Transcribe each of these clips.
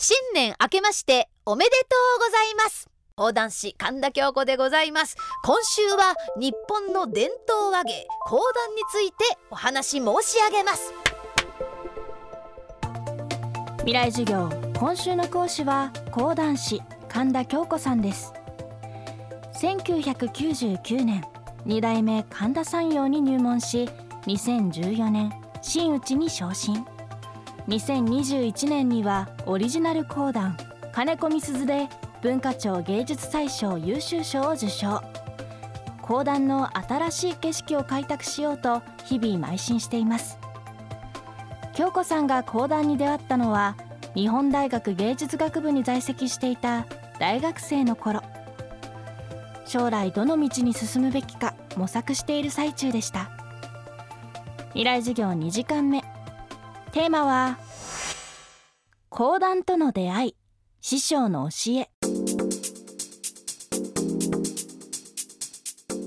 新年明けましておめでとうございます。講談師神田京子でございます。今週は日本の伝統和芸講談についてお話申し上げます。未来授業今週の講師は講談師神田京子さんです。1999年2代目神田山陽に入門し2014年真打ちに昇進。2021年にはオリジナル講談金子みすずで文化庁芸術祭賞優秀賞を受賞。講談の新しい景色を開拓しようと日々邁進しています。京子さんが講談に出会ったのは日本大学芸術学部に在籍していた大学生の頃。将来どの道に進むべきか模索している最中でした。未来授業2時間目。テーマは講談との出会い師匠の教え。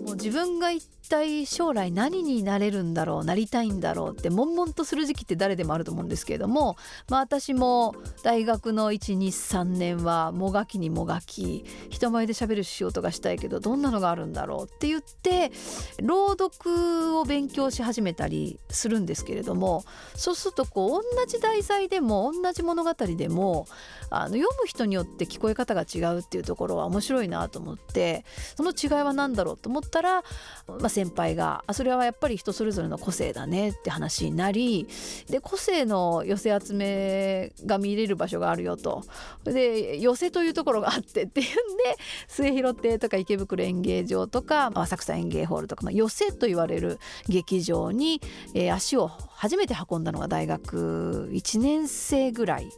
もう自分が一体将来何になれるんだろうなりたいんだろうって悶々とする時期って誰でもあると思うんですけれども、まあ、私も大学の123年はもがきにもがき人前で喋る仕事がしたいけどどんなのがあるんだろうって言って朗読を勉強し始めたりするんですけれどもそうするとこう同じ題材でも同じ物語でもあの読む人によって聞こえ方が違うっていうところは面白いなと思ってその違いは何だろうと思ったら、まあ、先輩があそれはやっぱり人それぞれの個性だねって話になりで個性の寄せ集めが見れる場所があるよと。で寄せというところがあってっていうんで末広亭とか池袋演芸場とか浅草演芸ホールとか、まあ、寄せと言われる劇場に、えー、足を初めて運んだのが大学1年生ぐらい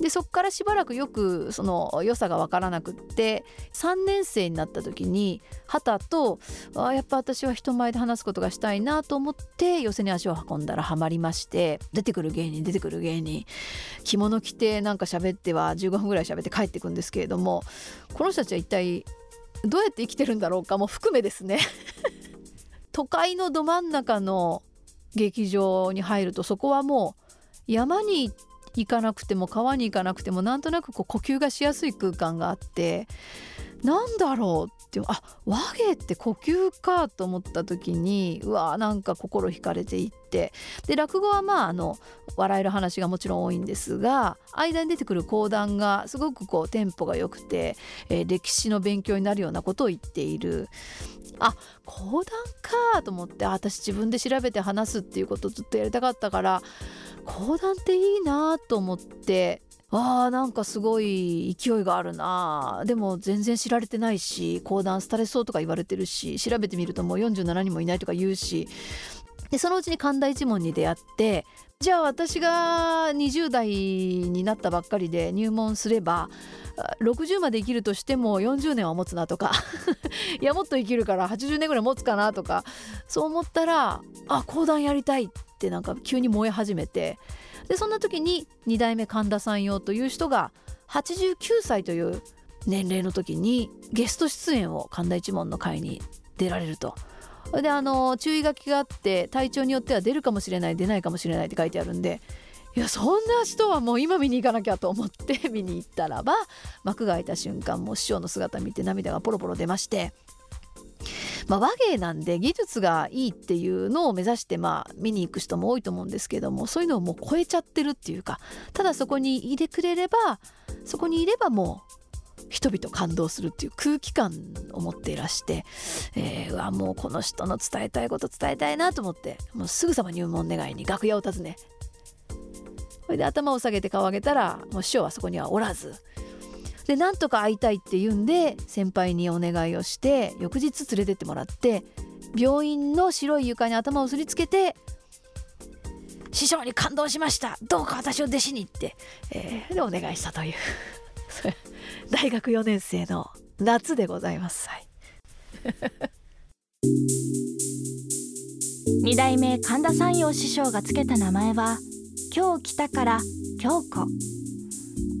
でそっからしばらくよくその良さが分からなくって3年生になった時に旗とあやっぱ私は人前で話すことがしたいなと思って寄せに足を運んだらハマりまして出てくる芸人出てくる芸人着物着てなんか喋っては15分ぐらい喋って帰ってくんですけれどもこの人たちは一体どうやって生きてるんだろうかも含めですね。都会のど真ん中の劇場に入るとそこはもう山に行って行かなくても川に行かなくてもなんとなくこう呼吸がしやすい空間があってなんだろうってあ和芸って呼吸かと思った時にうわーなんか心惹かれていってで落語はまああの笑える話がもちろん多いんですが間に出てくる講談がすごくこうテンポが良くて、えー、歴史の勉強になるようなことを言っている。あ講談かと思って私自分で調べて話すっていうことをずっとやりたかったから講談っていいなと思ってあーなんかすごい勢いがあるな。でも全然知られてないし講談廃れそうとか言われてるし調べてみるともう47人もいないとか言うし。でそのうちに神田一門に出会ってじゃあ私が20代になったばっかりで入門すれば60まで生きるとしても40年は持つなとかいやもっと生きるから80年ぐらい持つかなとかそう思ったらあ講談やりたいっってなんか急に燃え始めてでそんな時に2代目神田さんよという人が89歳という年齢の時にゲスト出演を神田一門の会に出られると。であの注意書きがあって体調によっては出るかもしれない出ないかもしれないって書いてあるんでいやそんな人はもう今見に行かなきゃと思って見に行ったらば幕が開いた瞬間もう師匠の姿見て涙がポロポロ出ましてまあ、和芸なんで技術がいいっていうのを目指してまあ見に行く人も多いと思うんですけどもそういうのをもう超えちゃってるっていうかただそこにいてくれればそこにいればもう人々感動するっていう空気感を持っていらして、えー、うわもうこの人の伝えたいこと伝えたいなと思ってもうすぐさま入門願いに楽屋を訪ねそれで頭を下げて顔を上げたらもう師匠はそこにはおらずでなんとか会いたいって言うんで先輩にお願いをして翌日連れてってもらって病院の白い床に頭をすりつけて師匠に感動しました。どうか私を弟子にって、えー、でお願いしたという。大学4年生の夏でございます。はい、2代目神田山陽師匠がつけた名前は今日来たから京子。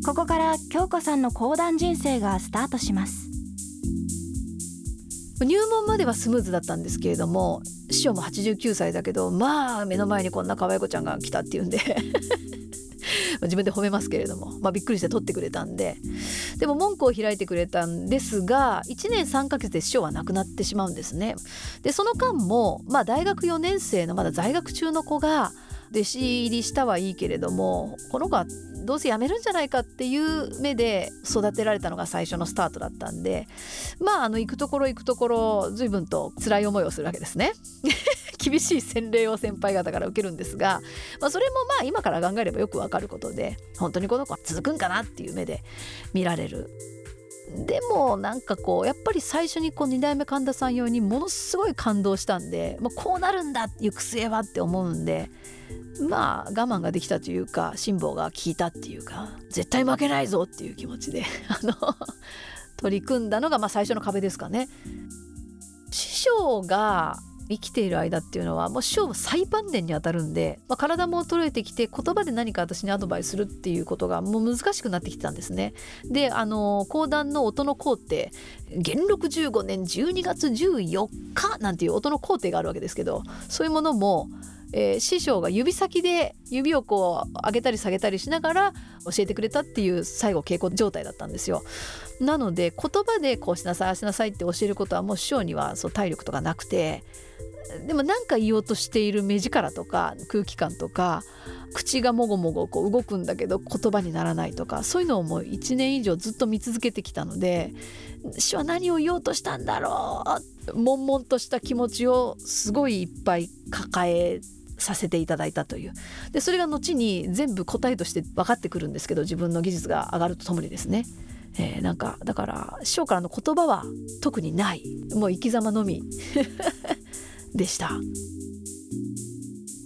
ここから京子さんの講談人生がスタートします入門まではスムーズだったんですけれども師匠も89歳だけどまあ目の前にこんな可愛い子ちゃんが来たっていうんで 自分で褒めますけれども、まあ、びっくりして取ってくれたんででも文句を開いてくれたんですが1年3ヶ月で師匠は亡くなってしまうんですね。でその間も、まあ、大学4年生のまだ在学中の子が弟子入りしたはいいけれどもこの子はどうせ辞めるんじゃないかっていう目で育てられたのが最初のスタートだったんでまああの行くところ行くところ随分と辛い思いをするわけですね。厳しい洗礼を先輩方から受けるんですが、まあ、それもまあ今から考えればよくわかることで本当にこの子は続くんかなっていう目で見られるでもなんかこうやっぱり最初にこう2代目神田さん用にものすごい感動したんで、まあ、こうなるんだ行く末はって思うんでまあ我慢ができたというか辛抱が効いたっていうか絶対負けないぞっていう気持ちで あの取り組んだのがまあ最初の壁ですかね。師匠が生きている間っていうのはもう師匠は最晩年にあたるんで、まあ、体も衰えてきて言葉で何か私にアドバイスするっていうことがもう難しくなってきてたんですね。であの講談の音の工程元禄15年12月14日なんていう音の工程があるわけですけどそういうものもえー、師匠が指先で指をこう上げたり下げたりしながら教えてくれたっていう最後稽古状態だったんですよ。なので言葉でこうしなさいあしなさいって教えることはもう師匠にはそう体力とかなくてでも何か言おうとしている目力とか空気感とか口がもごもごこう動くんだけど言葉にならないとかそういうのをもう1年以上ずっと見続けてきたので師は何を言おうとしたんだろう悶々とした気持ちをすごいいっぱい抱えさせていただいたという。でそれが後に全部答えとして分かってくるんですけど自分の技術が上がるとともにですね、えー、なんかだから師匠からの言葉は特にない。もう生き様のみ。でした。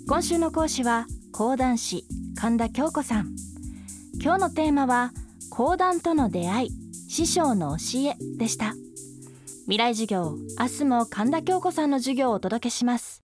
今週の講師は講談師神田京子さん。今日のテーマは講談との出会い師匠の教えでした。未来授業明日も神田京子さんの授業をお届けします。